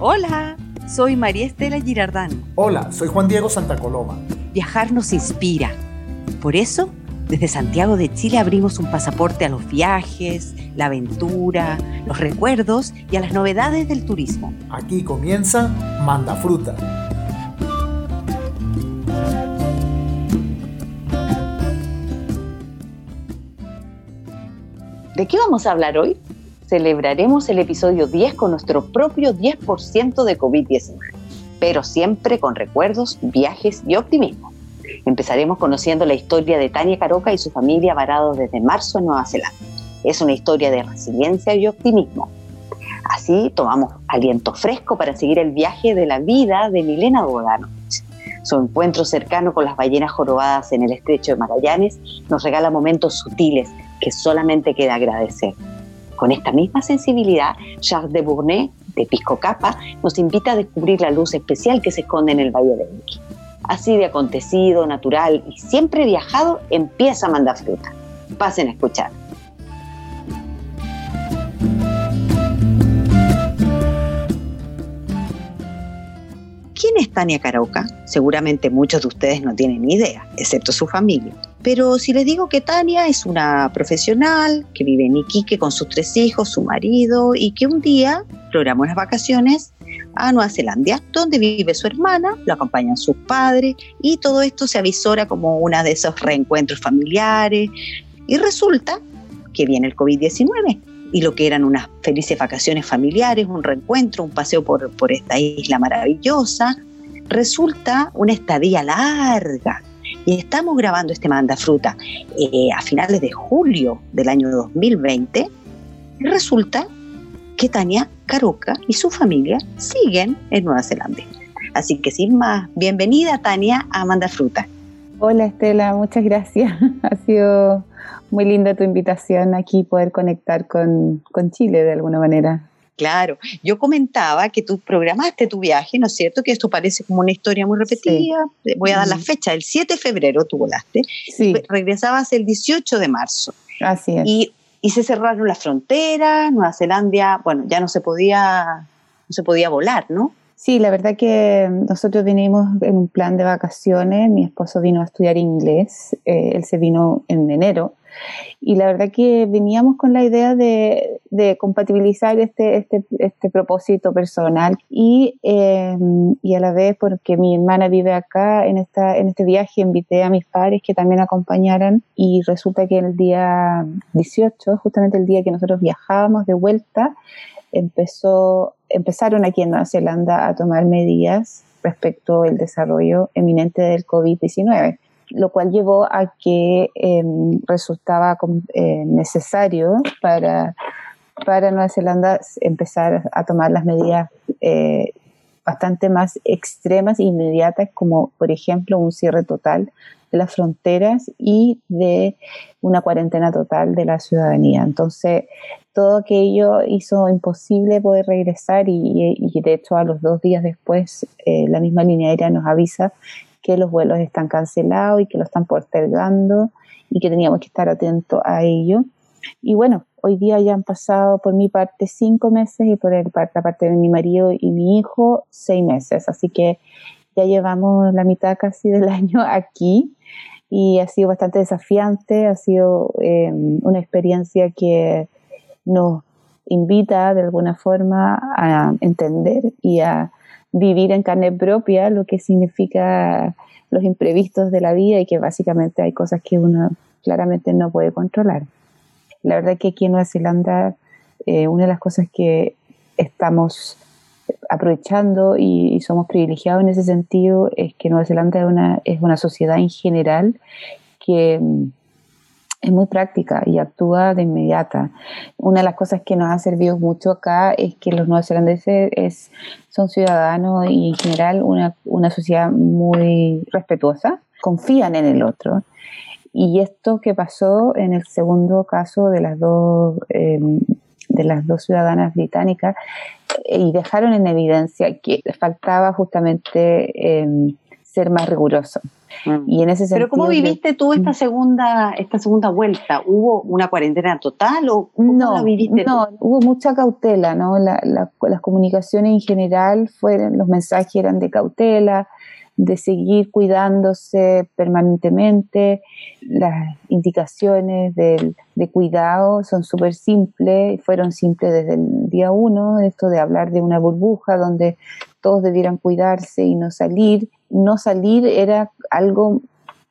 Hola, soy María Estela Girardán. Hola, soy Juan Diego Santa Coloma. Viajar nos inspira. Por eso, desde Santiago de Chile abrimos un pasaporte a los viajes, la aventura, los recuerdos y a las novedades del turismo. Aquí comienza Manda Fruta. ¿De qué vamos a hablar hoy? Celebraremos el episodio 10 con nuestro propio 10% de COVID-19, pero siempre con recuerdos, viajes y optimismo. Empezaremos conociendo la historia de Tania Caroca y su familia varados desde marzo en Nueva Zelanda. Es una historia de resiliencia y optimismo. Así tomamos aliento fresco para seguir el viaje de la vida de Milena Bogdano. Su encuentro cercano con las ballenas jorobadas en el estrecho de Magallanes nos regala momentos sutiles que solamente queda agradecer. Con esta misma sensibilidad, Charles de Bournay, de Pisco Capa, nos invita a descubrir la luz especial que se esconde en el Valle de Inqui. Así de acontecido, natural y siempre viajado, empieza a mandar fruta. Pasen a escuchar. ¿Quién es Tania Carauca? Seguramente muchos de ustedes no tienen idea, excepto su familia. Pero si les digo que Tania es una profesional que vive en Iquique con sus tres hijos, su marido, y que un día programó unas vacaciones a Nueva Zelanda, donde vive su hermana, lo acompañan sus padres, y todo esto se avisora como uno de esos reencuentros familiares. Y resulta que viene el COVID-19 y lo que eran unas felices vacaciones familiares, un reencuentro, un paseo por, por esta isla maravillosa, resulta una estadía larga. Y estamos grabando este Manda Fruta eh, a finales de julio del año 2020 y resulta que Tania Caroca y su familia siguen en Nueva Zelanda. Así que sin más, bienvenida Tania a Manda Fruta. Hola Estela, muchas gracias. ha sido muy linda tu invitación aquí, poder conectar con, con Chile de alguna manera. Claro, yo comentaba que tú programaste tu viaje, ¿no es cierto? Que esto parece como una historia muy repetida. Voy a dar la fecha, el 7 de febrero tú volaste. Sí. Regresabas el 18 de marzo. Así es. Y, y, se cerraron las fronteras, Nueva Zelanda, bueno, ya no se podía, no se podía volar, ¿no? Sí, la verdad que nosotros vinimos en un plan de vacaciones. Mi esposo vino a estudiar inglés, eh, él se vino en enero y la verdad que veníamos con la idea de, compatibilizar este, este, este, propósito personal y, em, y a la vez porque mi hermana vive acá en, esta, en este viaje invité a mis padres que también acompañaran y resulta que el día 18, justamente el día que nosotros viajábamos de vuelta, empezó, empezaron aquí en Nueva Zelanda a tomar medidas respecto al desarrollo eminente del COVID-19 lo cual llevó a que em, resultaba eh, necesario para, para Nueva Zelanda empezar a tomar las medidas eh, bastante más extremas e inmediatas, como por ejemplo un cierre total de las fronteras y de una cuarentena total de la ciudadanía. Entonces, todo aquello hizo imposible poder regresar y, de hecho a los dos días después eh, la misma línea aérea nos avisa que los vuelos están cancelados y que lo están postergando y que teníamos que estar atentos a ello. Y bueno, hoy día ya han pasado por mi parte cinco meses y por el, la parte de mi marido y mi hijo seis meses. Así que ya llevamos la mitad casi del año aquí y ha sido bastante desafiante, ha sido eh, una experiencia que nos invita de alguna forma a entender y a vivir en carne propia lo que significa los imprevistos de la vida y que básicamente hay cosas que uno claramente no puede controlar. La verdad que aquí en Nueva Zelanda eh, una de las cosas que estamos aprovechando y, somos privilegiados en ese sentido es que Nueva Zelanda es una, es una sociedad en general que es muy práctica y actúa de inmediata. Una de las cosas que nos ha servido mucho acá es que los neozelandeses es, son ciudadanos y en general una, una sociedad muy respetuosa, confían en el otro. Y esto que pasó en el segundo caso de las dos, em, de las dos ciudadanas británicas, eh, y dejaron en evidencia que faltaba justamente em, ser más riguroso. Y en ese sentido, Pero ¿cómo viviste tú esta mm. segunda, esta segunda vuelta? ¿Hubo una cuarentena total o cómo no, viviste No, hubo mucha cautela, ¿no? las comunicaciones en general fueron, los mensajes eran de cautela, de seguir cuidándose permanentemente. Las indicaciones de cuidado son súper simples, fueron simples desde el día uno, esto de hablar de una burbuja donde todos debieran cuidarse y no salir. No salir era algo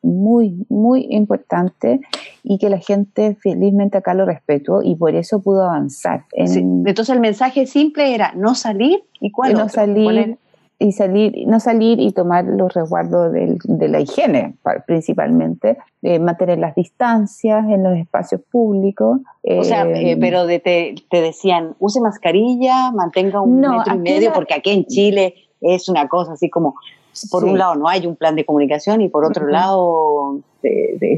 muy, muy importante y que la gente felizmente acá lo respetó y por eso pudo avanzar. Entonces el mensaje simple era no salir y cuál no salir y salir, no salir y tomar los resguardos de la higiene principalmente, eh, mantener las distancias en los espacios públicos. o sea, eh, eh, pero te, te, decían, use mascarilla, mantenga un metro y medio, porque aquí en Chile es una cosa así como por un lado no hay un plan de comunicación y por otro lado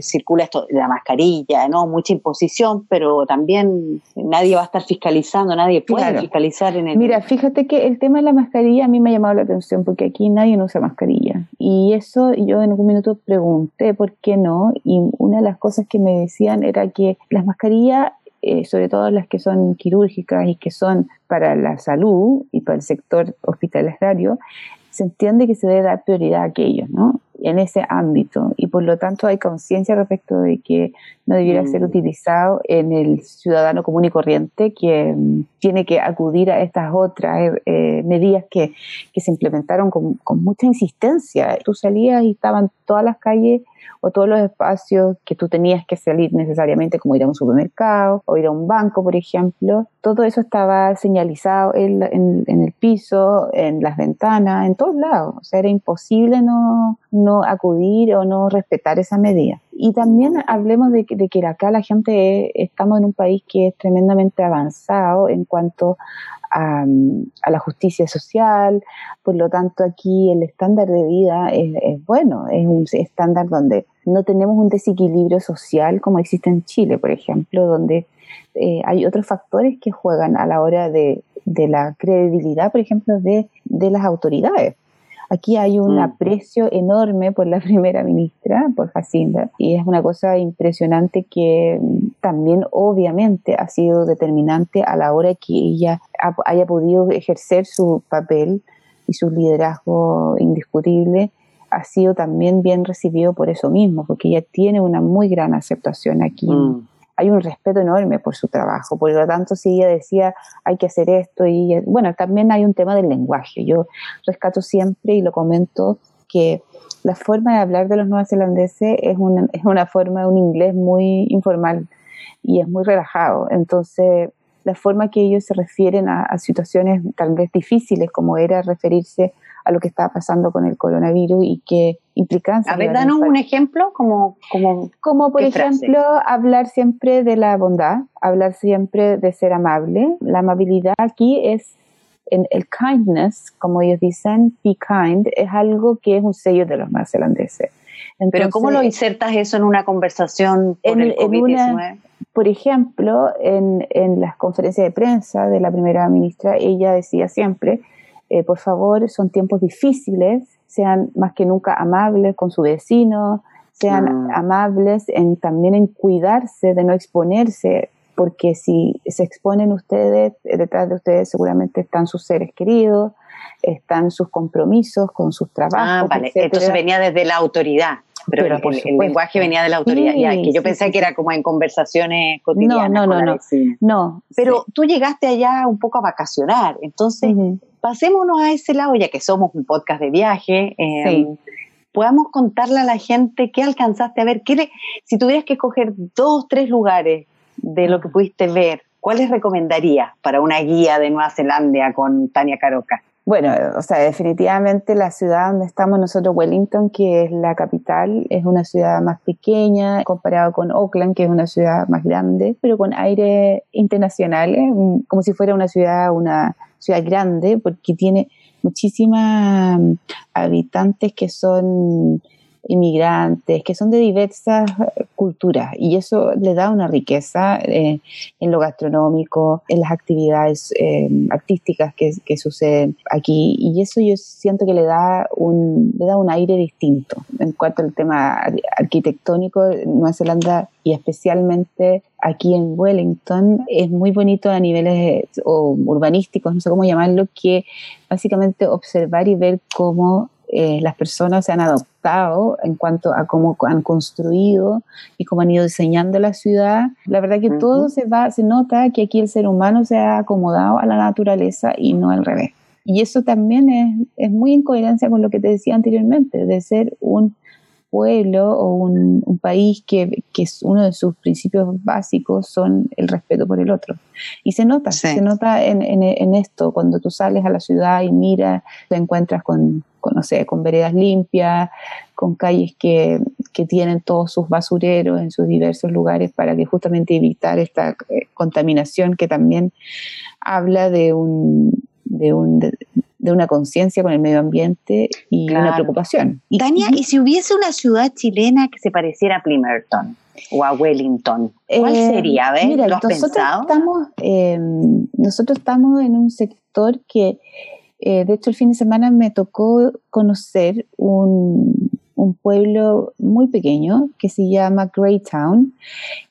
circula esto, la mascarilla, ¿no? Mucha imposición, pero también nadie va a estar fiscalizando, nadie puede fiscalizar en el... Mira, fíjate que el tema de la mascarilla a mí me ha llamado la atención porque aquí nadie no usa mascarilla. Y eso yo en algún minuto pregunté por qué no y una de las cosas que me decían era que las mascarillas eh, sobre todo las que son quirúrgicas y que son para la salud y para el sector hospitalario, se entiende que se debe dar prioridad a aquellos, ¿no? En ese ámbito. Y por lo tanto hay conciencia respecto de que no debiera ser mm. utilizado en el ciudadano común y corriente que mm, tiene que acudir a estas otras eh, medidas que, que, se implementaron con, con, mucha insistencia. Tú salías y estaban todas las calles o todos los espacios que tú tenías que salir necesariamente, como ir a un supermercado o ir a un banco, por ejemplo, todo eso estaba señalizado en, en, el piso, en las ventanas, en todos lados. O sea, era imposible no, no acudir o no respetar esa medida. Y también hablemos de, de que acá la gente, estamos en un país que es tremendamente avanzado en cuanto a, la justicia social, por lo tanto aquí el estándar de vida es, bueno, es un estándar donde no tenemos un desequilibrio social como existe en Chile, por ejemplo, donde eh, hay otros factores que juegan a la hora de, la credibilidad, por ejemplo, de, de las autoridades. Aquí hay un mm. aprecio enorme por la primera ministra, por Jacinda, y es una cosa impresionante que también obviamente ha sido determinante a la hora que ella haya podido ejercer su papel y su liderazgo indiscutible ha sido también bien recibido por eso mismo, porque ella tiene una muy gran aceptación aquí mm hay un respeto enorme por su trabajo. Por lo tanto, si ella decía, hay que hacer esto, y bueno, también hay un tema del lenguaje. Yo rescato siempre y lo comento que la forma de hablar de los neozelandeses es una, es una forma de un inglés muy informal y es muy relajado. Entonces, la forma que ellos se refieren a, situaciones tal vez difíciles, como era referirse a lo que estaba pasando con el coronavirus y qué implicancias. A ver, danos un ejemplo, como, como, como por ejemplo, hablar siempre de la bondad, hablar siempre de ser amable. La amabilidad aquí es en el kindness, como ellos dicen, be kind, es algo que es un sello de los neozelandeses. Pero ¿cómo lo insertas eso en una conversación por el COVID-19? Por ejemplo, en, en las conferencias de prensa de la primera ministra, ella decía siempre eh, por favor, son tiempos difíciles, sean más que nunca amables con su vecino, sean ah. amables en, también en cuidarse de no exponerse, porque si se exponen ustedes, detrás de ustedes seguramente están sus seres queridos, están sus compromisos con sus trabajos. Ah, vale, entonces venía desde la autoridad. Pero, el, lenguaje venía de la autoridad, que yo pensé que era como en conversaciones cotidianas. No, no, no, no, Pero tú llegaste allá un poco a vacacionar, entonces pasémonos a ese lado, ya que somos un podcast de viaje. Eh, podamos contarle a la gente qué alcanzaste a ver. Qué si tuvieras que escoger dos, tres lugares de lo que pudiste ver, ¿cuáles recomendarías para una guía de Nueva Zelanda con Tania Caroca? Bueno, o sea, definitivamente la ciudad donde estamos nosotros, Wellington, que es la capital, es una ciudad más pequeña comparado con Auckland, que es una ciudad más grande, pero con aire internacional, como si fuera una ciudad, una ciudad grande, porque tiene muchísimas habitantes que son inmigrantes, que son de diversas culturas y eso le da una riqueza eh, en lo gastronómico, en las actividades eh, artísticas que, suceden aquí y eso yo siento que le da, un, le da un aire distinto. En cuanto al tema arquitectónico, Nueva Zelanda y especialmente aquí en Wellington es muy bonito a niveles urbanísticos, no sé cómo llamarlo, que básicamente observar y ver cómo eh, las personas se han adoptado en cuanto a cómo han construido y cómo han ido diseñando la ciudad. La verdad que todo se va, se nota que aquí el ser humano se ha acomodado a la naturaleza y no al revés. Y eso también es, es muy en coherencia con lo que te decía anteriormente, de ser un pueblo o un, país que, que, es uno de sus principios básicos son el respeto por el otro. Y se nota, se nota en, en, esto, cuando tú sales a la ciudad y miras, te encuentras con, con no sé, con veredas limpias, con calles que, que, tienen todos sus basureros en sus diversos lugares para que justamente evitar esta eh, contaminación que también habla de un, de un, de una conciencia con el medio ambiente y una preocupación. Tania, ¿y si hubiese una ciudad chilena que se pareciera a Plimerton o a Wellington? ¿Cuál eh, sería? Mira, nosotros, Estamos, em, nosotros estamos en un sector que, eh, de hecho, el fin de semana me tocó conocer un, un pueblo muy pequeño que se llama Greytown,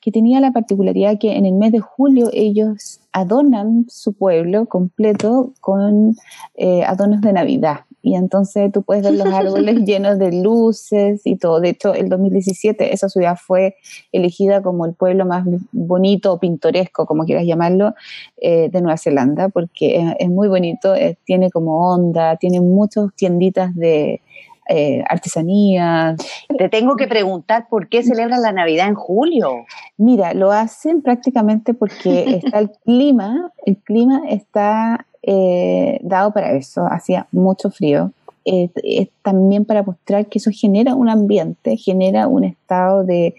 que tenía la particularidad que en el mes de julio ellos adornan su pueblo completo con eh, adornos de Navidad. Y entonces tú puedes ver los árboles llenos de luces y todo. De hecho, el 2017 esa ciudad fue elegida como el pueblo más bonito o pintoresco, como quieras llamarlo, eh, de Nueva Zelanda, porque es, muy bonito, eh, tiene como onda, tiene muchas tienditas de, eh, artesanías. Te tengo que preguntar por qué celebran la Navidad en julio. Mira, lo hacen prácticamente porque está el clima, el clima está eh, dado para eso, hacía mucho frío. Es también para mostrar que eso genera un ambiente, genera un estado de,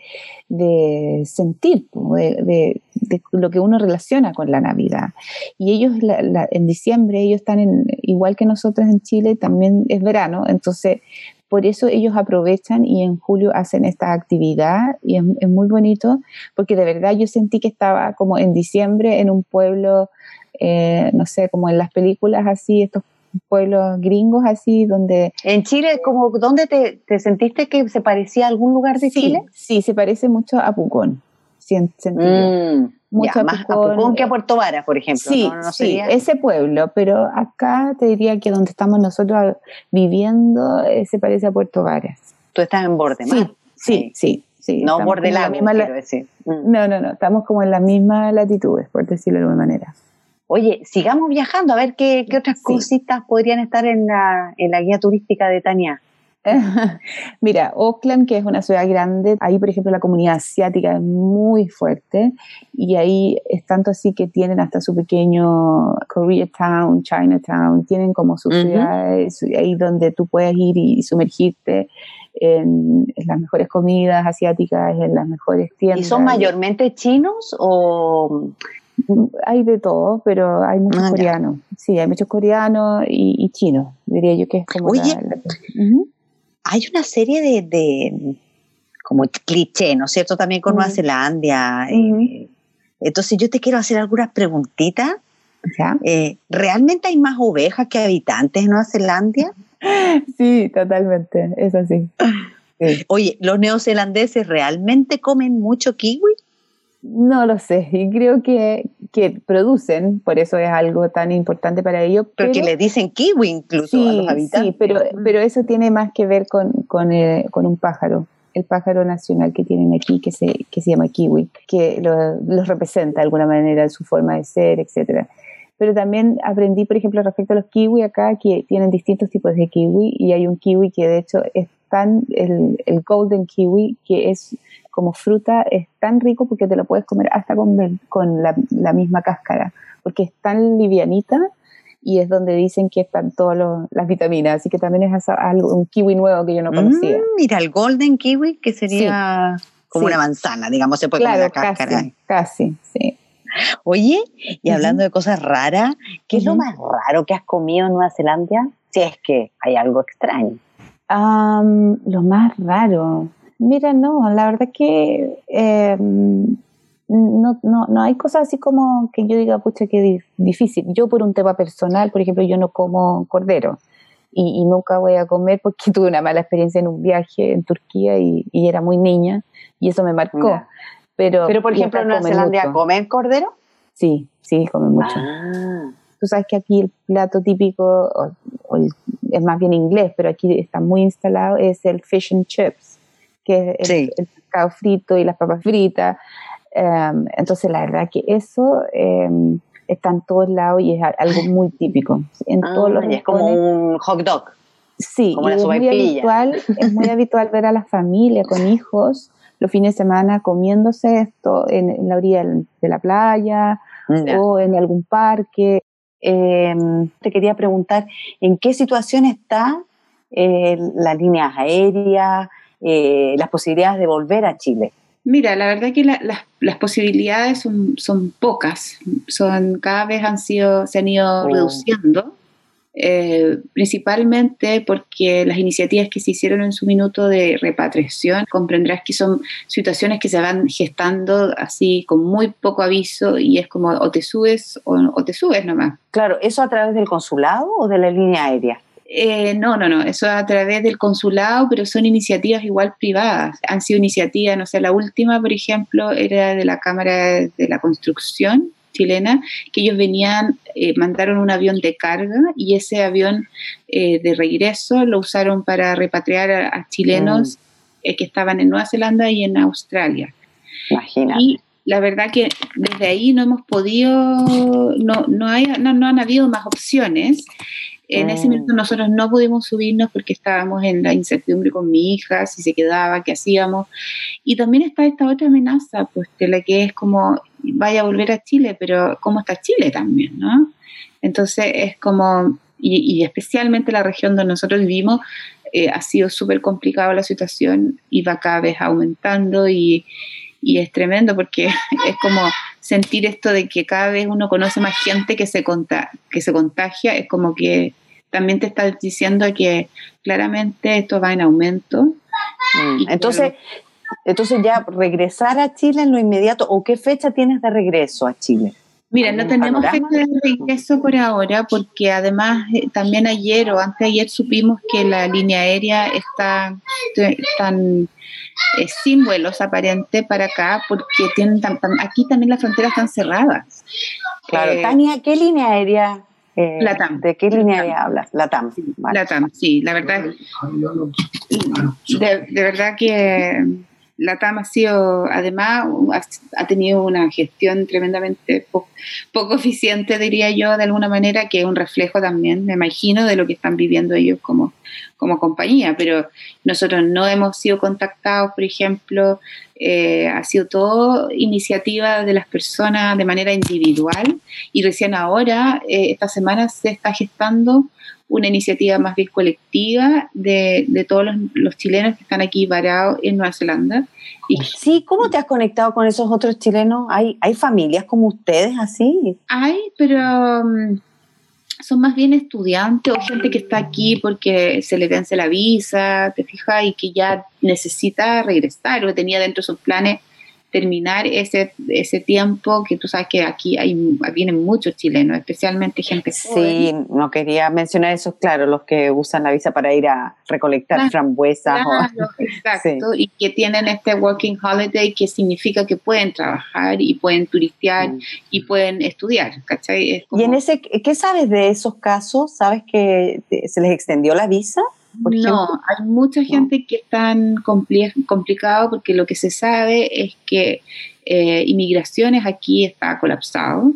sentir, de, lo que uno relaciona con la Navidad. Y ellos en diciembre, ellos están en, igual que nosotros en Chile, también es verano, entonces por eso ellos aprovechan y en julio hacen esta actividad y es, muy bonito porque de verdad yo sentí que estaba como en diciembre en un pueblo, eh, no sé, como en las películas así, estos pueblos gringos así donde... En Chile, como ¿dónde te, te sentiste que se parecía a algún lugar de Chile? Sí, se parece mucho a Pucón. Mm, mucho más a Pucón que a Puerto Varas, por ejemplo. Sí, sí, ese pueblo, pero acá te diría que donde estamos nosotros viviendo eh, se parece a Puerto Varas. Tú estás en borde sí, sí, sí, sí, No borde decir. Mm. No, no, no, estamos como en la misma latitudes, por decirlo de alguna manera. Oye, sigamos viajando, a ver qué, otras cositas podrían estar en la, en la guía turística de Tania. Mira, Oakland, que es una ciudad grande, ahí por ejemplo la comunidad asiática es muy fuerte y ahí es tanto así que tienen hasta su pequeño Koreatown, Chinatown, tienen como sus ciudades ahí donde tú puedes ir y sumergirte en, las mejores comidas asiáticas, en las mejores tiendas. ¿Y son mayormente chinos o hay de todo, pero hay muchos ah, coreanos. Sí, hay muchos coreanos y, chinos, diría yo que es como Oye, hay una serie de, como cliché, ¿no es cierto? También con Nueva Zelanda. Eh, entonces yo te quiero hacer algunas preguntitas. Eh, ¿Realmente hay más ovejas que habitantes en Nueva Zelanda? Sí, totalmente, es así. Oye, ¿los neozelandeses realmente comen mucho kiwi? No lo sé, y creo que, que, producen, por eso es algo tan importante para ellos. Porque le dicen kiwi incluso a los habitantes. Sí, pero, pero eso tiene más que ver con, con, eh, con, un pájaro, el pájaro nacional que tienen aquí, que se, que se llama kiwi, que los representa de alguna manera, su forma de ser, etcétera. Pero también aprendí, por ejemplo, respecto a los kiwi acá, que tienen distintos tipos de kiwi, y hay un kiwi que de hecho es tan, el, el golden kiwi, que es como fruta es tan rico porque te lo puedes comer hasta con, con la, la, misma cáscara, porque es tan livianita y es donde dicen que están todas las vitaminas, así que también es algo, un kiwi nuevo que yo no conocía. Mm, mira, el golden kiwi, que sería como una manzana, digamos, se puede comer la cáscara. Casi, casi, sí. Oye, y hablando de cosas raras, ¿qué es lo más raro que has comido en Nueva Zelanda? Si es que hay algo extraño. lo más raro. Mira, no, la verdad que em, no, no, no hay cosas así como que yo diga, pucha, qué difícil. Yo por un tema personal, por ejemplo, yo no como cordero y, nunca voy a comer porque tuve una mala experiencia en un viaje en Turquía y, era muy niña y eso me marcó. Pero, Pero, por ejemplo, en Nueva Zelanda, ¿comen cordero? Sí, sí, comen mucho. Ah. Tú sabes que aquí el plato típico, es más bien inglés, pero aquí está muy instalado, es el fish and chips, que es el, pescado frito y las papas fritas. Em, entonces, la verdad que eso em, está en todos lados y es algo muy típico. En ah, todos los es como un hot dog. Sí, es, muy habitual, es muy habitual ver a la familia con hijos los fines de semana comiéndose esto en, la orilla de la playa o en algún parque. Em, te quería preguntar, ¿en qué situación está eh, las líneas aéreas, eh, las posibilidades de volver a Chile? Mira, la verdad que las posibilidades son, son, pocas, son cada vez han sido, se han ido oh. reduciendo, eh, principalmente porque las iniciativas que se hicieron en su minuto de repatriación, comprenderás que son situaciones que se van gestando así con muy poco aviso y es como o te subes o, o te subes nomás. Claro, ¿eso a través del consulado o de la línea aérea? Eh, no, no, no, eso a través del consulado, pero son iniciativas igual privadas. Han sido iniciativas, no sé, la última, por ejemplo, era de la Cámara de la Construcción chilena, que ellos venían, eh, mandaron un avión de carga y ese avión eh, de regreso lo usaron para repatriar a, chilenos mm. que estaban en Nueva Zelanda y en Australia. Imagínate. Y la verdad que desde ahí no hemos podido, no, no, hay, no, no han habido más opciones. En ese mm. momento nosotros no pudimos subirnos porque estábamos en la incertidumbre con mi hija, si se quedaba, qué hacíamos. Y también está esta otra amenaza, pues de la que es como, vaya a volver a Chile, pero ¿cómo está Chile también, no? Entonces es como, y, especialmente la región donde nosotros vivimos, eh, ha sido súper complicada la situación y va cada vez aumentando y, y es tremendo porque es como sentir esto de que cada vez uno conoce más gente que se, que se contagia, es como que también te está diciendo que claramente esto va en aumento. Mm. Entonces, entonces ya regresar a Chile en lo inmediato, ¿o qué fecha tienes de regreso a Chile? Mira, no tenemos fecha de regreso por ahora porque además eh, también ayer o antes de ayer supimos que la línea aérea está tan eh, sin vuelos aparentes para acá porque tienen aquí también las fronteras están cerradas. Claro, eh, Tania, ¿qué línea aérea? Eh, Latam. ¿De qué línea aérea hablas? Latam. Latam, sí, la verdad. de verdad que la TAM ha sido, además, ha, tenido una gestión tremendamente poco eficiente, diría yo, de alguna manera, que es un reflejo también, me imagino, de lo que están viviendo ellos como, como compañía. Pero nosotros no hemos sido contactados, por ejemplo, eh, ha sido todo iniciativa de las personas de manera individual y recién ahora, eh, esta semana, se está gestando una iniciativa más bien colectiva de, de todos los, chilenos que están aquí varados en Nueva Zelanda. Y, sí, ¿cómo te has conectado con esos otros chilenos? ¿Hay, hay familias como ustedes así? Hay, pero um, son más bien estudiantes o gente que está aquí porque se le vence la visa, te fijas, y que ya necesita regresar o tenía dentro de sus planes terminar ese, ese tiempo que tú sabes que aquí hay, vienen muchos chilenos, especialmente gente Sí, no quería mencionar eso, claro, los que usan la visa para ir a recolectar frambuesas. exacto, y que tienen este working holiday que significa que pueden trabajar y pueden turistear mm. y pueden estudiar, ¿cachai? ¿Y en ese, qué sabes de esos casos? ¿Sabes que se les extendió la visa? No, hay mucha gente que están complicado porque lo que se sabe es que eh, inmigraciones aquí está colapsado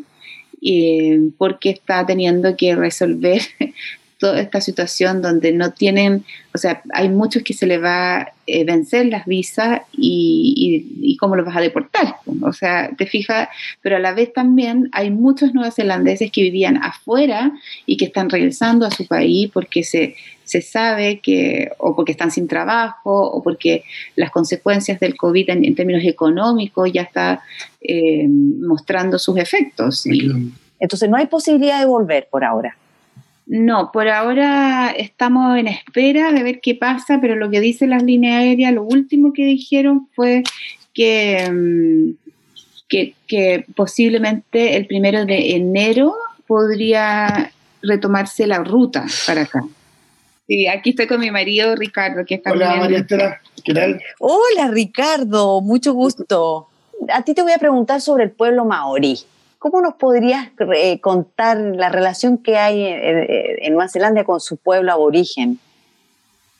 eh, porque está teniendo que resolver toda esta situación donde no tienen, o sea, hay muchos que se les va a eh, vencer las visas y, y, cómo los vas a deportar. O sea, te fijas, pero a la vez también hay muchos neozelandeses que vivían afuera y que están regresando a su país porque se, se sabe que, o porque están sin trabajo, o porque las consecuencias del COVID en, términos económicos ya está eh, mostrando sus efectos. Entonces no hay posibilidad de volver por ahora. No, por ahora estamos en espera de ver qué pasa, pero lo que dicen las líneas aéreas, lo último que dijeron fue que, mm, que, que posiblemente el primero de enero podría retomarse la ruta para acá. Sí, aquí estoy con mi marido Ricardo, que está Hola María Estela, ¿qué tal? Hola Ricardo, mucho gusto. A ti te voy a preguntar sobre el pueblo maorí. ¿Cómo nos podrías eh, contar la relación que hay en, Nueva Zelanda con su pueblo aborigen?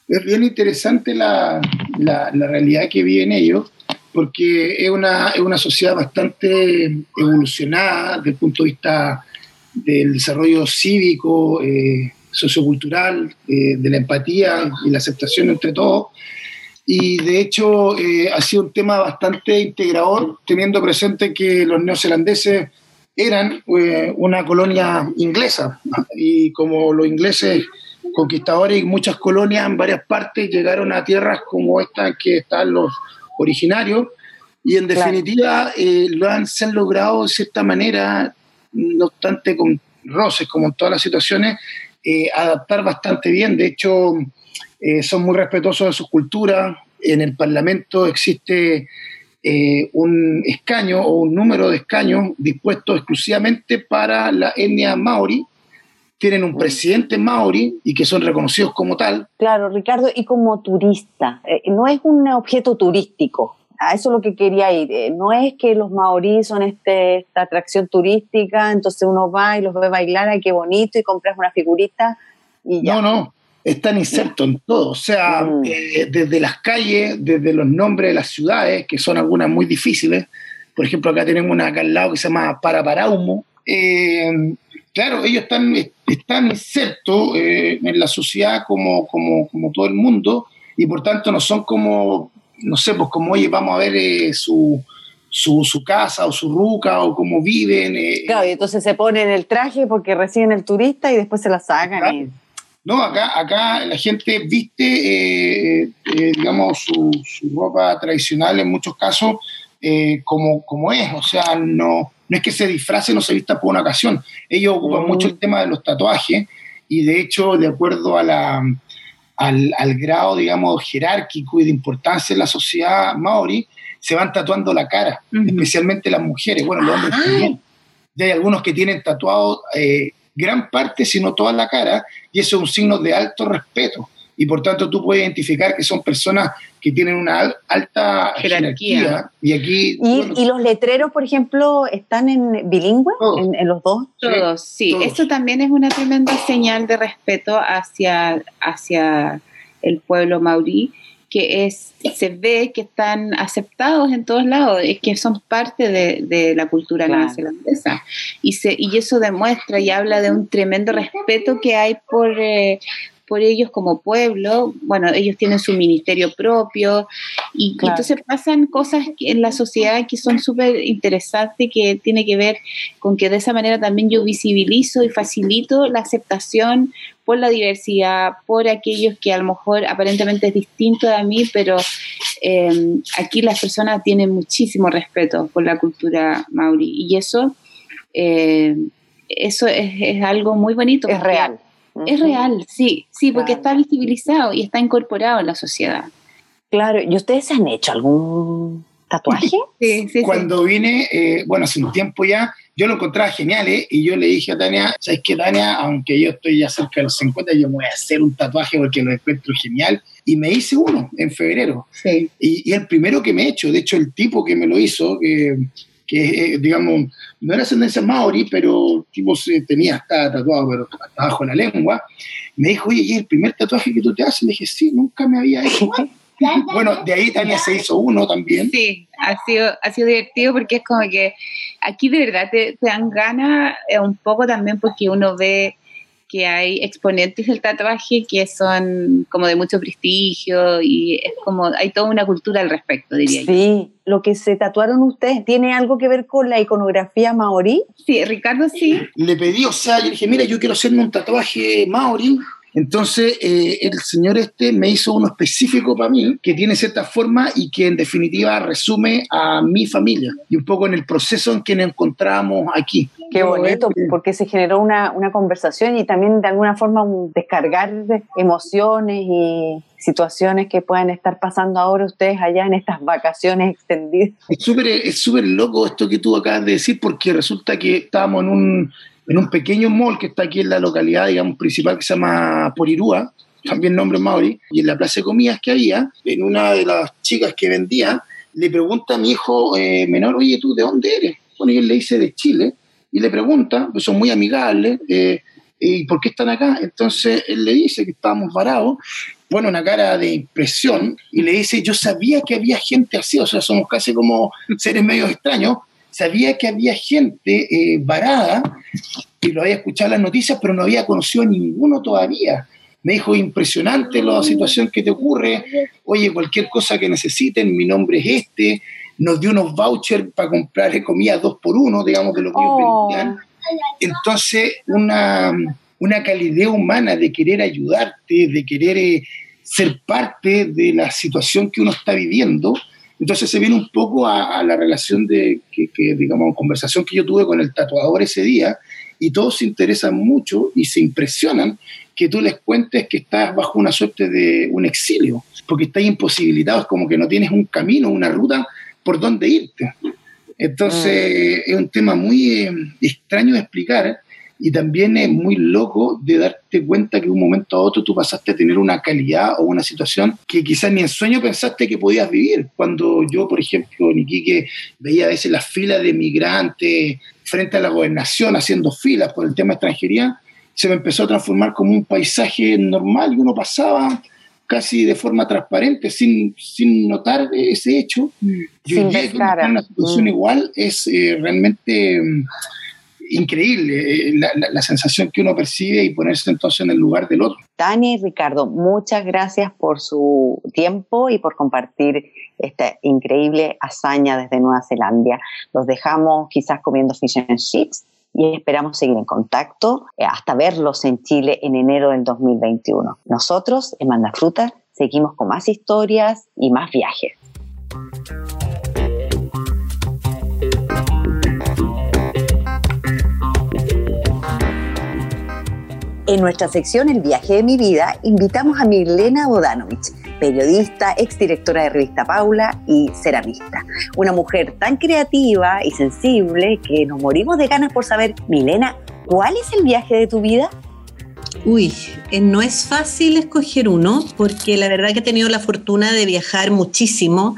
Es bien interesante la, la, la realidad que viven ellos, porque es una, es una sociedad bastante evolucionada desde el punto de vista del desarrollo cívico, eh, sociocultural, eh, de la empatía y la aceptación entre todos. Y de hecho eh, ha sido un tema bastante integrador, teniendo presente que los neozelandeses eran eh, una colonia inglesa y como los ingleses conquistadores y muchas colonias en varias partes llegaron a tierras como esta en que están los originarios y en definitiva eh, lo han, se han logrado de cierta manera, no obstante con roces como en todas las situaciones, eh, adaptar bastante bien. De hecho, eh, son muy respetuosos de su cultura. En el Parlamento existe eh, un escaño o un número de escaños dispuestos exclusivamente para la etnia maori. Tienen un presidente maori y que son reconocidos como tal. Claro, Ricardo, y como turista, eh, no es un objeto turístico. A eso es lo que quería ir. Eh, no es que los maoríes son este, esta atracción turística, entonces uno va y los ve bailar, ay, qué bonito, y compras una figurita y ya. No, no, están insertos en todo. O sea, Mm. eh, desde las calles, desde los nombres de las ciudades, que son algunas muy difíciles. Por ejemplo, acá tenemos una acá al lado que se llama Paraparaumo. Eh, claro, ellos están, están insertos eh, en la sociedad como, como, como todo el mundo y por tanto no son como, no sé, pues como, oye, vamos a ver eh, su, su, su casa o su ruca o cómo viven. eh, Claro, y entonces se ponen el traje porque reciben el turista y después se la sacan. y- No, acá, acá la gente viste, eh, eh, digamos, su, su ropa tradicional en muchos casos eh, como, como es. O sea, no, no es que se disfracen o se vista por una ocasión. Ellos ocupan Mm. mucho el tema de los tatuajes y de hecho, de acuerdo a la, al, al grado, digamos, jerárquico y de importancia en la sociedad maori, se van tatuando la cara, especialmente las mujeres. Bueno, los hombres Ah. también. Y hay algunos que tienen tatuado eh, gran parte, si no toda la cara, y eso es un signo de alto respeto. Y por tanto tú puedes identificar que son personas que tienen una al- alta Jerarquía. jerarquía. Y aquí, ¿Y, bueno, y los letreros, por ejemplo, están en bilingüe, en los dos? Todos, sí. todos. Esto también es una tremenda señal de respeto hacia, hacia el pueblo maurí, que es, se ve que están aceptados en todos lados, es que son parte de, de la cultura Claro. neozelandesa. Y, se, y eso demuestra y habla de un tremendo respeto que hay por... eh, por ellos como pueblo, bueno, ellos tienen su ministerio propio y, entonces pasan cosas en la sociedad que son súper interesantes, que tiene que ver con que de esa manera también yo visibilizo y facilito la aceptación por la diversidad, por aquellos que a lo mejor aparentemente es distinto de mí, pero eh, aquí las personas tienen muchísimo respeto por la cultura maori y eso, eh, eso es, es algo muy bonito. Es Es real, sí, sí, porque Claro. está visibilizado y está incorporado en la sociedad. Claro, ¿y ustedes se han hecho algún tatuaje? Sí, sí, cuando vine, eh, bueno, hace un tiempo ya, yo lo encontraba genial, ¿eh? Y yo le dije a Tania, ¿sabes qué, Tania? Aunque yo estoy ya cerca de los 50, yo me voy a hacer un tatuaje porque lo encuentro genial. Y me hice uno en febrero. sí. Y, y el primero que me he hecho, de hecho, el tipo que me lo hizo, que, que eh, digamos, no era ascendencia maori, pero tipo se tenía, estaba tatuado, pero hasta abajo la lengua, me dijo, oye, ¿y el primer tatuaje que tú te haces? Le dije, sí, nunca me había hecho. bueno, de ahí Tania se hizo uno también. Sí, ha sido, ha sido divertido porque es como que aquí de verdad te, te dan ganas eh, un poco también porque uno ve que hay exponentes del tatuaje que son como de mucho prestigio y es como, hay toda una cultura al respecto, diría yo. Sí, lo que se tatuaron ustedes, ¿tiene algo que ver con la iconografía maorí? Sí, Ricardo sí. le pedí, o sea, yo le dije, mira, yo quiero hacerme un tatuaje maori. Entonces, eh, el señor este me hizo uno específico para mí, que tiene cierta forma y que en definitiva resume a mi familia y un poco en el proceso en que nos encontrábamos aquí. Qué bonito, porque se generó una, una, conversación y también de alguna forma un descargar emociones y situaciones que puedan estar pasando ahora ustedes allá en estas vacaciones extendidas. Es súper es súper loco esto que tú acabas de decir, porque resulta que estábamos en un, en un pequeño mall que está aquí en la localidad, digamos, principal que se llama Porirúa, también nombre Mauri, y en la plaza de comidas que había, en una de las chicas que vendía, le pregunta a mi hijo eh, menor, oye, ¿tú de dónde eres? Bueno, y él le dice de Chile, y le pregunta, pues son muy amigables, eh, ¿y por qué están acá? Entonces él le dice que estábamos varados, pone una cara de impresión y le dice, yo sabía que había gente así, o sea, somos casi como seres medio extraños, sabía que había gente eh, varada y lo había escuchado en las noticias, pero no había conocido a ninguno todavía. Me dijo, impresionante la situación que te ocurre, oye, cualquier cosa que necesiten, mi nombre es este, nos dio unos vouchers para comprar comida dos por uno, digamos, de lo que ellos oh. vendían. Entonces, una, una calidez humana de querer ayudarte, de querer eh, ser parte de la situación que uno está viviendo. Entonces se viene un poco a, la relación de, que, que, digamos, conversación que yo tuve con el tatuador ese día, y todos se interesan mucho y se impresionan que tú les cuentes que estás bajo una suerte de un exilio, porque estás imposibilitado, es como que no tienes un camino, una ruta por dónde irte. Entonces mm. es un tema muy eh, extraño de explicar y también es muy loco de darte cuenta que de un momento a otro tú pasaste a tener una calidad o una situación que quizás ni en sueño pensaste que podías vivir. Cuando yo, por ejemplo, en Iquique veía a veces las filas de migrantes frente a la gobernación haciendo filas por el tema de extranjería, se me empezó a transformar como un paisaje normal y uno pasaba casi de forma transparente, sin, sin notar ese hecho. Mm. Y hoy día que una situación mm. igual es eh, realmente mm, increíble eh, la, sensación que uno percibe y ponerse entonces en el lugar del otro. Tania y Ricardo, muchas gracias por su tiempo y por compartir esta increíble hazaña desde Nueva Zelanda. Los dejamos quizás comiendo fish and chips y esperamos seguir en contacto eh, hasta verlos en Chile en enero del 2021. Nosotros, en Manda Fruta, seguimos con más historias y más viajes. En nuestra sección El viaje de mi vida, invitamos a Milena Bodanovich, periodista, exdirectora de revista Paula y ceramista. Una mujer tan creativa y sensible que nos morimos de ganas por saber, Milena, ¿cuál es el viaje de tu vida? Uy, eh, no es fácil escoger uno porque la verdad que he tenido la fortuna de viajar muchísimo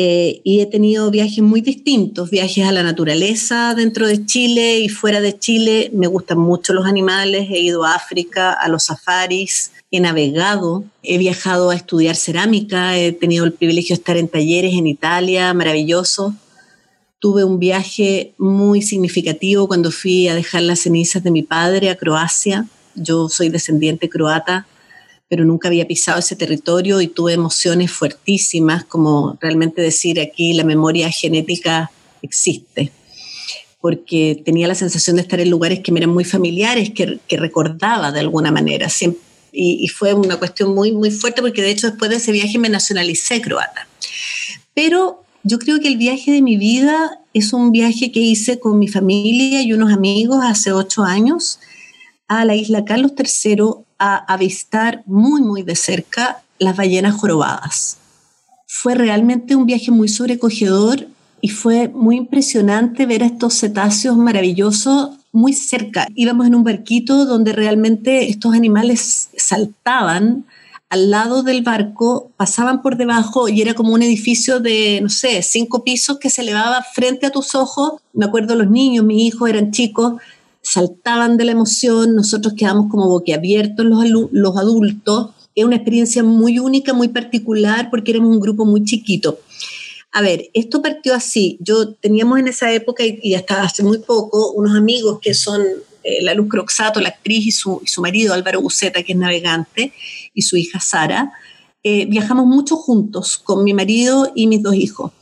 eh, y he tenido viajes muy distintos, viajes a la naturaleza dentro de Chile y fuera de Chile. Me gustan mucho los animales, he ido a África, a los safaris, he navegado, he viajado a estudiar cerámica, he tenido el privilegio de estar en talleres en Italia, maravilloso. Tuve un viaje muy significativo cuando fui a dejar las cenizas de mi padre a Croacia. Yo soy descendiente croata pero nunca había pisado ese territorio y tuve emociones fuertísimas, como realmente decir aquí la memoria genética existe, porque tenía la sensación de estar en lugares que me eran muy familiares, que, recordaba de alguna manera. y, y, fue una cuestión muy, muy fuerte, porque de hecho después de ese viaje me nacionalicé croata. Pero yo creo que el viaje de mi vida es un viaje que hice con mi familia y unos amigos hace ocho años a la isla Carlos III a avistar muy, muy de cerca las ballenas jorobadas. Fue realmente un viaje muy sobrecogedor y fue muy impresionante ver estos cetáceos maravillosos muy cerca. Íbamos en un barquito donde realmente estos animales saltaban al lado del barco, pasaban por debajo y era como un edificio de, no sé, cinco pisos que se elevaba frente a tus ojos. Me acuerdo los niños, mis hijos eran chicos, saltaban de la emoción, nosotros quedamos como boquiabiertos los, los adultos. Es una experiencia muy única, muy particular, porque éramos un grupo muy chiquito. A ver, esto partió así. Yo teníamos en esa época y, hasta hace muy poco unos amigos que son eh, la Luz Croxato, la actriz, y su, y su, marido Álvaro Buceta, que es navegante, y su hija Sara. Eh, viajamos mucho juntos con mi marido y mis dos hijos.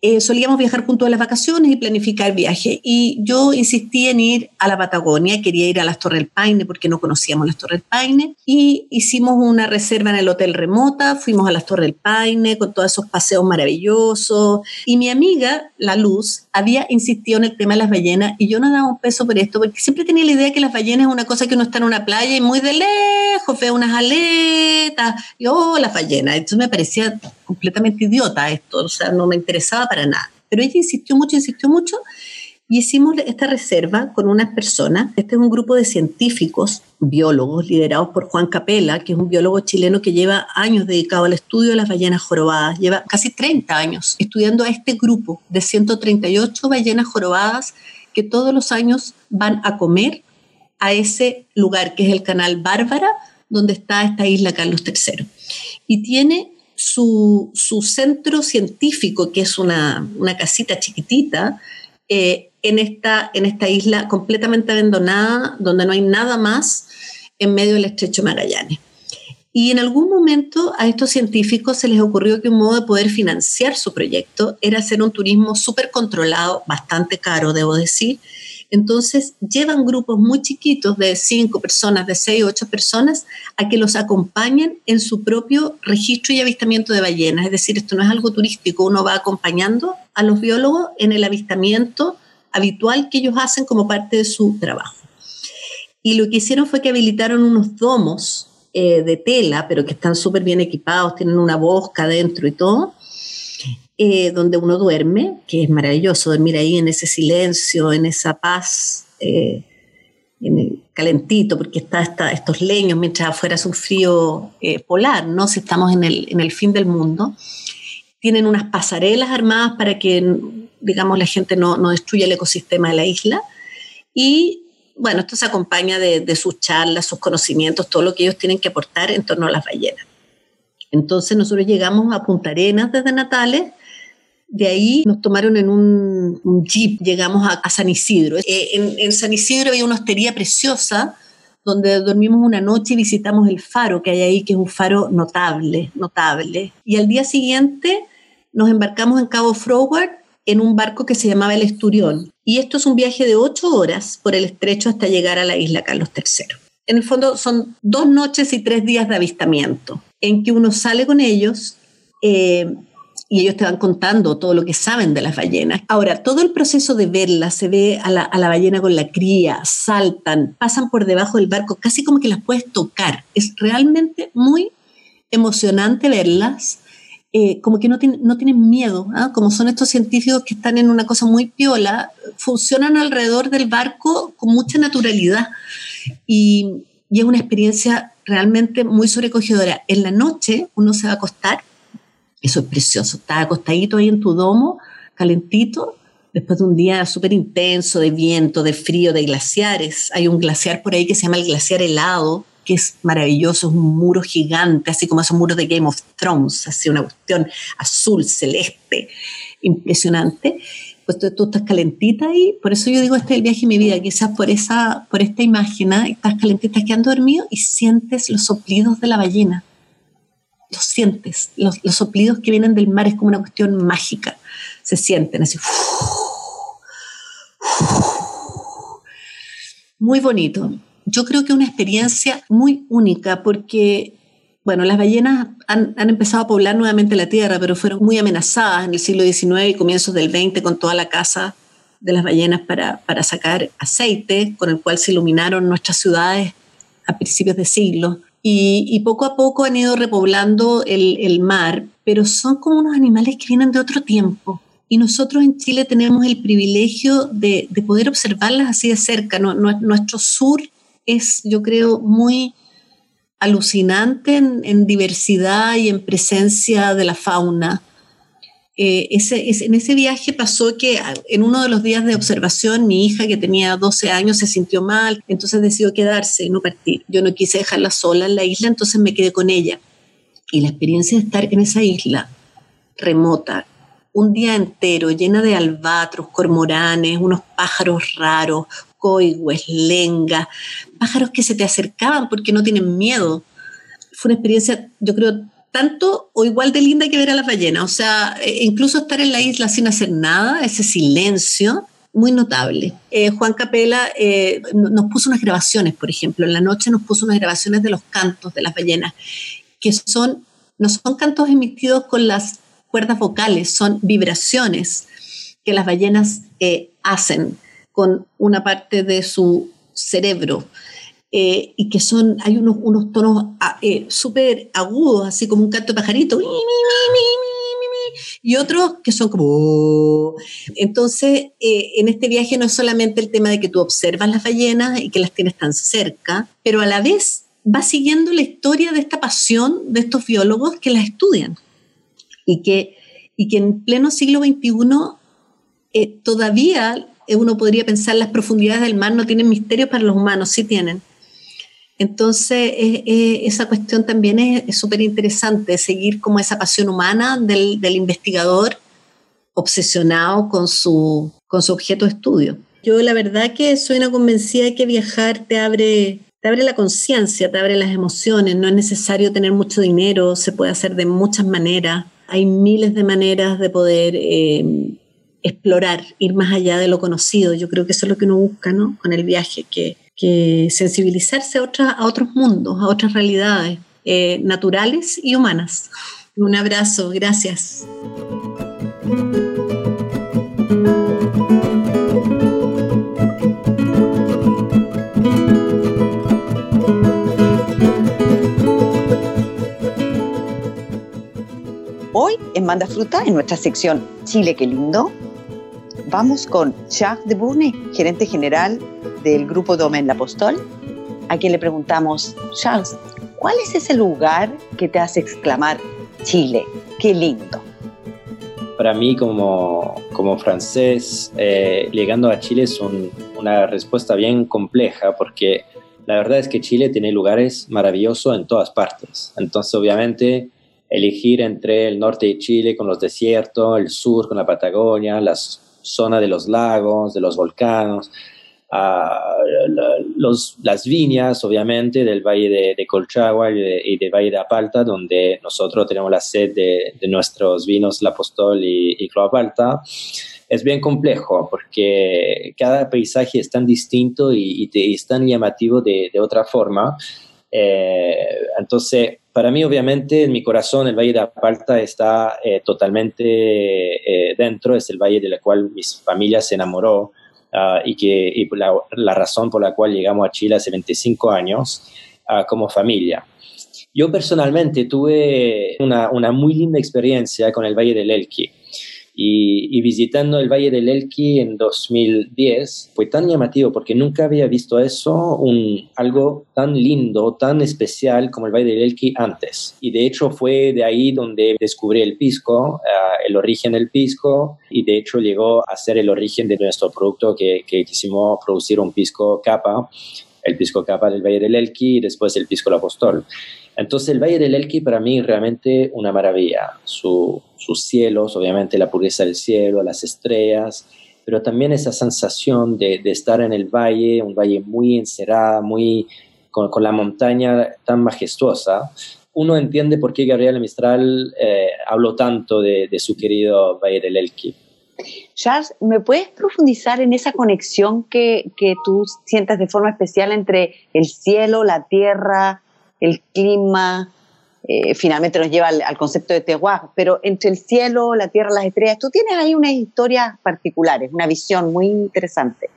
Eh, solíamos viajar juntos a las vacaciones y planificar viajes. Y yo insistí en ir a la Patagonia, quería ir a las Torres del Paine porque no conocíamos las Torres del Paine. Y hicimos una reserva en el Hotel Remota, fuimos a las Torres del Paine con todos esos paseos maravillosos. Y mi amiga, La Luz, había insistido en el tema de las ballenas y yo no daba un peso por esto porque siempre tenía la idea que las ballenas es una cosa que uno está en una playa y muy de lejos ve unas aletas y oh, las ballenas. Entonces me parecía completamente idiota esto, o sea, no me interesaba para nada. Pero ella insistió mucho, insistió mucho y hicimos esta reserva con unas personas. Este es un grupo de científicos, biólogos, liderados por Juan Capela, que es un biólogo chileno que lleva años dedicado al estudio de las ballenas jorobadas. Lleva casi 30 años estudiando a este grupo de 138 ballenas jorobadas que todos los años van a comer a ese lugar que es el canal Bárbara, donde está esta isla Carlos III. Y tiene su, centro científico, que es una, casita chiquitita, eh, en, esta, en esta isla completamente abandonada, donde no hay nada más en medio del estrecho Magallanes. Y en algún momento a estos científicos se les ocurrió que un modo de poder financiar su proyecto era hacer un turismo súper controlado, bastante caro, debo decir, entonces llevan grupos muy chiquitos de cinco personas, de seis, ocho personas, a que los acompañen en su propio registro y avistamiento de ballenas. Es decir, esto no es algo turístico, uno va acompañando a los biólogos en el avistamiento habitual que ellos hacen como parte de su trabajo. Y lo que hicieron fue que habilitaron unos domos eh, de tela, pero que están súper bien equipados, tienen una bosca dentro y todo, eh, donde uno duerme, que es maravilloso dormir ahí en ese silencio, en esa paz, eh, en el calentito, porque está, estos leños, mientras afuera es un frío eh, polar, ¿no? Si estamos en el, en el fin del mundo. Tienen unas pasarelas armadas para que, digamos, la gente no, no destruya el ecosistema de la isla. Y bueno, esto se acompaña de, de, sus charlas, sus conocimientos, todo lo que ellos tienen que aportar en torno a las ballenas. Entonces nosotros llegamos a Punta Arenas desde Natales de ahí nos tomaron en un, jeep, llegamos a, San Isidro. Eh, en, San Isidro había una hostería preciosa donde dormimos una noche y visitamos el faro que hay ahí, que es un faro notable, notable. Y al día siguiente nos embarcamos en Cabo Froward en un barco que se llamaba el Esturión. Y esto es un viaje de ocho horas por el estrecho hasta llegar a la isla Carlos III. En el fondo son dos noches y tres días de avistamiento, en que uno sale con ellos, eh, y ellos te van contando todo lo que saben de las ballenas. Ahora, todo el proceso de verlas, se ve a la, ballena con la cría, saltan, pasan por debajo del barco, casi como que las puedes tocar. Es realmente muy emocionante verlas. Eh, como que no, no tienen miedo, ¿ah? como son estos científicos que están en una cosa muy piola, funcionan alrededor del barco con mucha naturalidad y, y es una experiencia realmente muy sobrecogedora. En la noche uno se va a acostar eso es precioso. Estás acostadito ahí en tu domo, calentito, después de un día súper intenso de viento, de frío, de glaciares. Hay un glaciar por ahí que se llama el glaciar helado, que es maravilloso, es un muro gigante, así como esos muros de Game of Thrones, así una cuestión azul, celeste, impresionante. Pues tú, estás calentita ahí, por eso yo digo, este es el viaje de mi vida, quizás por, esa, por esta imagen, ¿eh? estás calentita, que han dormido y sientes los soplidos de la ballena los sientes, los, soplidos que vienen del mar es como una cuestión mágica, se sienten así. Muy bonito. Yo creo que una experiencia muy única porque, bueno, las ballenas han, empezado a poblar nuevamente la Tierra, pero fueron muy amenazadas en el siglo XIX y comienzos del XX con toda la caza de las ballenas para, para sacar aceite, con el cual se iluminaron nuestras ciudades a principios de siglo y, poco a poco han ido repoblando el, mar, pero son como unos animales que vienen de otro tiempo. Y nosotros en Chile tenemos el privilegio de, poder observarlas así de cerca. nuestro sur es, yo creo, muy alucinante en, diversidad y en presencia de la fauna. Eh, en ese viaje pasó que en uno de los días de observación mi hija que tenía 12 años se sintió mal, entonces decidió quedarse y no partir. Yo no quise dejarla sola en la isla, entonces me quedé con ella. Y la experiencia de estar en esa isla remota, un día entero llena de albatros, cormoranes, unos pájaros raros, coigües, lengas, pájaros que se te acercaban porque no tienen miedo. Fue una experiencia, yo creo, tanto o igual de linda que ver a las ballenas. O sea, eh, incluso estar en la isla sin hacer nada, ese silencio, muy notable. Eh, Juan Capela eh, nos puso unas grabaciones, por ejemplo, en la noche nos puso unas grabaciones de los cantos de las ballenas, que son, no son cantos emitidos con las cuerdas vocales, son vibraciones que las ballenas hacen con una parte de su cerebro. Eh, y que son, hay unos, unos tonos ah, eh, súper agudos, así como un canto de pajarito, y otros que son como... Entonces, eh, en este viaje no es solamente el tema de que tú observas las ballenas y que las tienes tan cerca, pero a la vez vas siguiendo la historia de esta pasión de estos biólogos que las estudian y que, y que en pleno siglo XXI todavía uno podría pensar las profundidades del mar no tienen misterio para los humanos, sí tienen. Entonces, esa cuestión también es súper interesante, seguir como esa pasión humana del, investigador obsesionado con su, con su objeto de estudio. Yo la verdad que soy una convencida de que viajar te abre, te abre la conciencia, te abre las emociones, no es necesario tener mucho dinero, se puede hacer de muchas maneras, hay miles de maneras de poder eh, explorar, ir más allá de lo conocido. Yo creo que eso es lo que uno busca ¿no? con el viaje, que que sensibilizarse a, a otros mundos, a otras realidades eh, naturales y humanas. Un abrazo, gracias. Hoy en Manda Fruta, en nuestra sección Chile, qué lindo, vamos con Charles de Bourne, gerente general del grupo Domaine L'Apostol, a quien le preguntamos, Charles, ¿cuál es ese lugar que te hace exclamar Chile? ¡Qué lindo! Para mí como, como francés, eh, llegando a Chile es una respuesta bien compleja porque la verdad es que Chile tiene lugares maravillosos en todas partes. Entonces, obviamente, elegir entre el norte de Chile con los desiertos, el sur con la Patagonia, las zona de los lagos, de los volcanes, los, las viñas, obviamente, del Valle de, Colchagua y, del Valle de Apalta, donde nosotros tenemos la sed de, nuestros vinos La Apostol y, y Cloapalta. Es bien complejo porque cada paisaje es tan distinto y, es tan llamativo de, otra forma. Eh, entonces, para mí, obviamente, en mi corazón, el Valle de Apalta está eh, totalmente eh, dentro, es el valle de la cual mi familia se enamoró ah, y, que, y la, la, razón por la cual llegamos a Chile hace 25 años uh, como familia. Yo personalmente tuve una, una, muy linda experiencia con el Valle del Elqui. Y, visitando el Valle del Elqui en 2010 fue tan llamativo porque nunca había visto eso, un, algo tan lindo, tan especial como el Valle del Elqui antes. Y de hecho fue de ahí donde descubrí el pisco, uh, el origen del pisco, y de hecho llegó a ser el origen de nuestro producto que, que quisimos producir un pisco capa, el pisco capa del Valle del Elqui y después el pisco Apostol. Entonces el Valle del Elqui para mí realmente una maravilla. Sus cielos, obviamente la pureza del cielo, las estrellas, pero también esa sensación de, estar en el valle, un valle muy encerrado, muy con, la montaña tan majestuosa. Uno entiende por qué Gabriela Mistral eh, habló tanto de, de su querido Valle del Elqui. Charles, ¿me puedes profundizar en esa conexión que, que, tú sientas de forma especial entre el cielo, la tierra, el clima, eh, finalmente nos lleva al, concepto de Tehuaj, pero entre el cielo, la tierra, las estrellas, tú tienes ahí unas historias particulares, una visión muy interesante.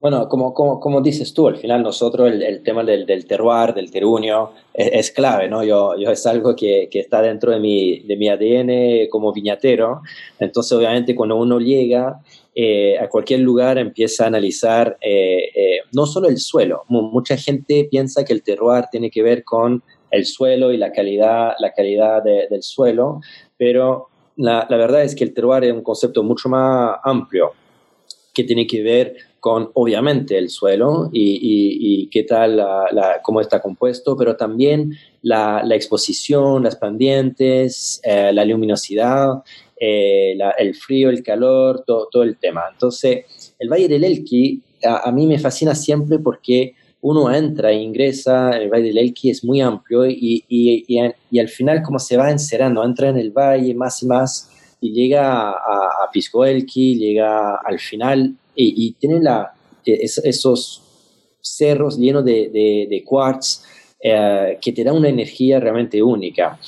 Bueno, como, como, como dices tú, al final nosotros el, el tema del, del, terroir, del terruño, es, clave, ¿no? Yo, yo es algo que, que, está dentro de mi, de mi ADN como viñatero, entonces obviamente cuando uno llega eh, a cualquier lugar empieza a analizar eh, eh, no solo el suelo. mucha gente piensa que el terroir tiene que ver con el suelo y la calidad, la calidad del suelo, pero la, la, verdad es que el terroir es un concepto mucho más amplio que tiene que ver con obviamente el suelo y, y, qué tal, la, cómo está compuesto, pero también la, la exposición, las pendientes, la luminosidad eh, el frío, el calor, todo, todo, el tema. Entonces, el Valle del Elqui a, mí me fascina siempre porque uno entra e ingresa, el Valle del Elqui es muy amplio y, y, y, al final como se va encerrando, entra en el valle más y más y llega a, a Pisco Elqui, llega al final y, tiene la, esos cerros llenos de, de, de quartz eh, que te da una energía realmente única.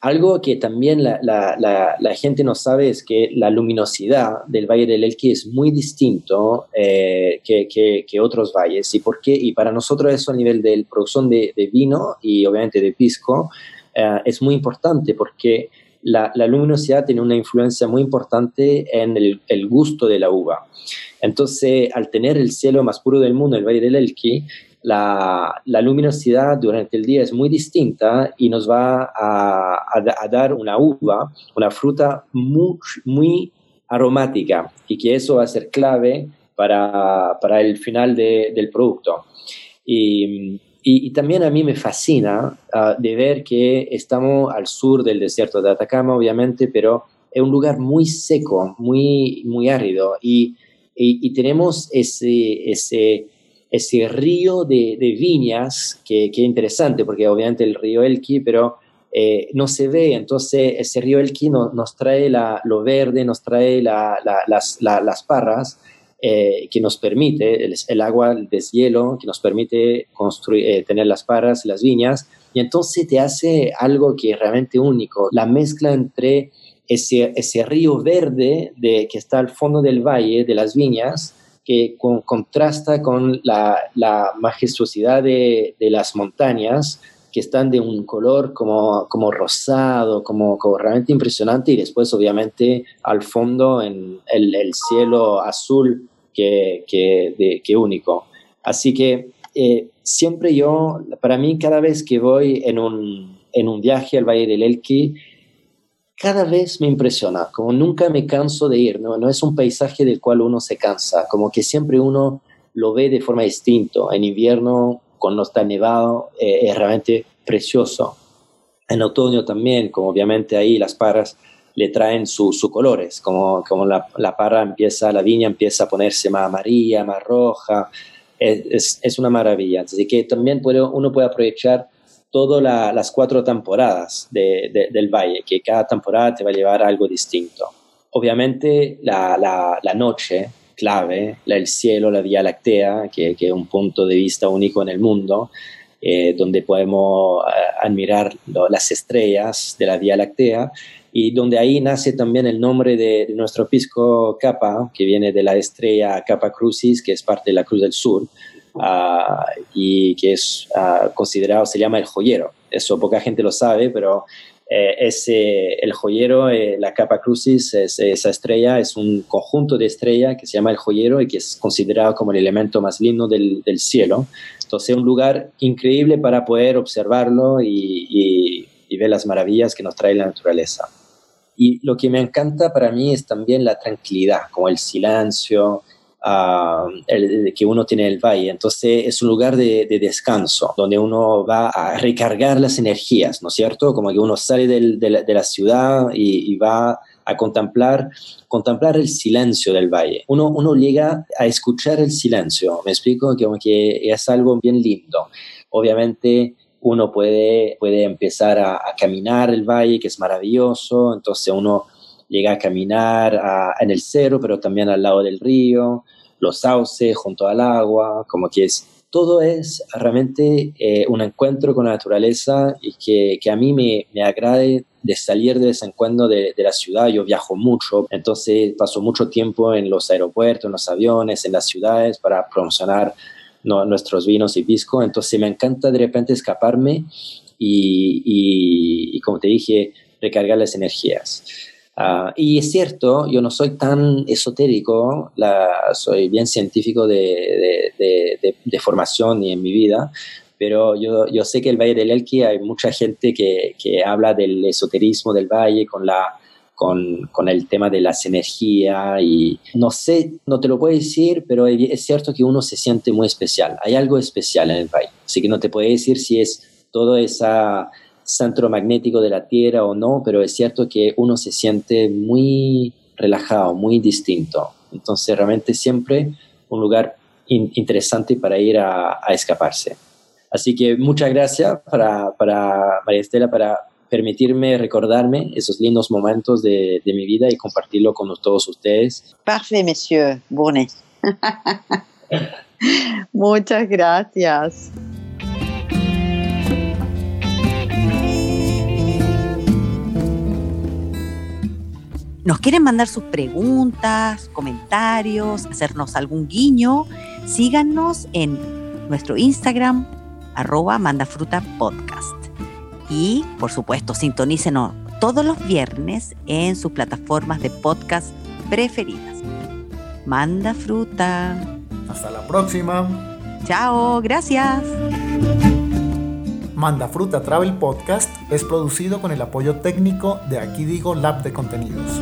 Algo que también la, gente no sabe es que la luminosidad del Valle del Elqui es muy distinto eh, que, otros valles. ¿Y por qué? Y para nosotros eso a nivel de producción de, vino y obviamente de pisco eh, es muy importante porque la, luminosidad tiene una influencia muy importante en el, gusto de la uva. Entonces, al tener el cielo más puro del mundo, el Valle del Elqui, la, luminosidad durante el día es muy distinta y nos va a, dar una uva, una fruta muy, muy, aromática y que eso va a ser clave para, el final del producto. Y, también a mí me fascina ah, de ver que estamos al sur del desierto de Atacama, obviamente, pero es un lugar muy seco, muy, muy árido y, y tenemos ese, ese ese río de, viñas, que, que, interesante, porque obviamente el río Elqui, pero eh, no se ve, entonces ese río Elqui nos trae la, lo verde, nos trae las, las, parras, eh, que nos permite, el, agua, el deshielo, que nos permite construir, eh, tener las parras, las viñas, y entonces te hace algo que es realmente único, la mezcla entre ese, ese río verde de, que está al fondo del valle de las viñas, que contrasta con la, majestuosidad de, las montañas, que están de un color como, como rosado, como, realmente impresionante, y después obviamente al fondo en el, cielo azul que, que, único. Así que eh, siempre yo, para mí cada vez que voy en un, en un viaje al Valle del Elqui, cada vez me impresiona, como nunca me canso de ir, no, no es un paisaje del cual uno se cansa, como que siempre uno lo ve de forma distinta. En invierno, cuando está nevado, eh, es realmente precioso. En otoño también, como obviamente ahí las parras le traen sus colores, como, como la, la, parra empieza, la viña empieza a ponerse más amarilla, más roja, es, es, una maravilla. Así que también puede, uno puede aprovechar todas las cuatro temporadas del Valle, que cada temporada te va a llevar a algo distinto. Obviamente la, la, noche clave, el cielo, la Vía Láctea, que, que, es un punto de vista único en el mundo, eh, donde podemos eh, admirar las estrellas de la Vía Láctea y donde ahí nace también el nombre de, nuestro pisco Capa, que viene de la estrella Capa Crucis, que es parte de la Cruz del Sur, Ah, y que es ah, considerado, se llama el joyero. Eso poca gente lo sabe, pero eh, ese, el joyero, eh, la capa crucis, esa estrella es un conjunto de estrellas que se llama el joyero y que es considerado como el elemento más lindo del, del cielo. Entonces es un lugar increíble para poder observarlo y, y, y ver las maravillas que nos trae la naturaleza. Y lo que me encanta para mí es también la tranquilidad, como el silencio, el, que uno tiene el valle. Entonces es un lugar de, descanso, donde uno va a recargar las energías, ¿no es cierto? Como que uno sale de, la, ciudad y, va a contemplar, contemplar el silencio del valle. Uno, llega a escuchar el silencio, me explico, como que es algo bien lindo. Obviamente uno puede, puede empezar a, caminar el valle, que es maravilloso, entonces uno llega a caminar en el cerro, pero también al lado del río, los sauces junto al agua, como que es, todo es realmente eh, un encuentro con la naturaleza y que, que a mí me, me, agrade de salir de vez en cuando de, de, la ciudad. Yo viajo mucho, entonces paso mucho tiempo en los aeropuertos, en los aviones, en las ciudades para promocionar nuestros vinos y pisco. Entonces me encanta de repente escaparme y, y, y como te dije, recargar las energías. Ah, y es cierto, yo no soy tan esotérico, la, soy bien científico de, de, de, formación y en mi vida, pero yo, yo, sé que el Valle del Elqui hay mucha gente que, que habla del esoterismo del valle con, la, con, con, el tema de las energías y no sé, no te lo puedo decir, pero es cierto que uno se siente muy especial, hay algo especial en el valle, así que no te puedo decir si es toda esa centro magnético de la Tierra o no, pero es cierto que uno se siente muy relajado, muy distinto. Entonces realmente siempre un lugar interesante para ir a, escaparse. Así que muchas gracias para, para María Estela para permitirme recordarme esos lindos momentos de, de, mi vida y compartirlo con todos ustedes. Parfait, monsieur Bournet. Muchas gracias. ¿Nos quieren mandar sus preguntas, comentarios, hacernos algún guiño? Síganos en nuestro Instagram, arroba mandafrutapodcast. Y, por supuesto, sintonícenos todos los viernes en sus plataformas de podcast preferidas. Manda fruta. Hasta la próxima. Chao, gracias. Manda Fruta Travel Podcast es producido con el apoyo técnico de Aquí Digo Lab de Contenidos.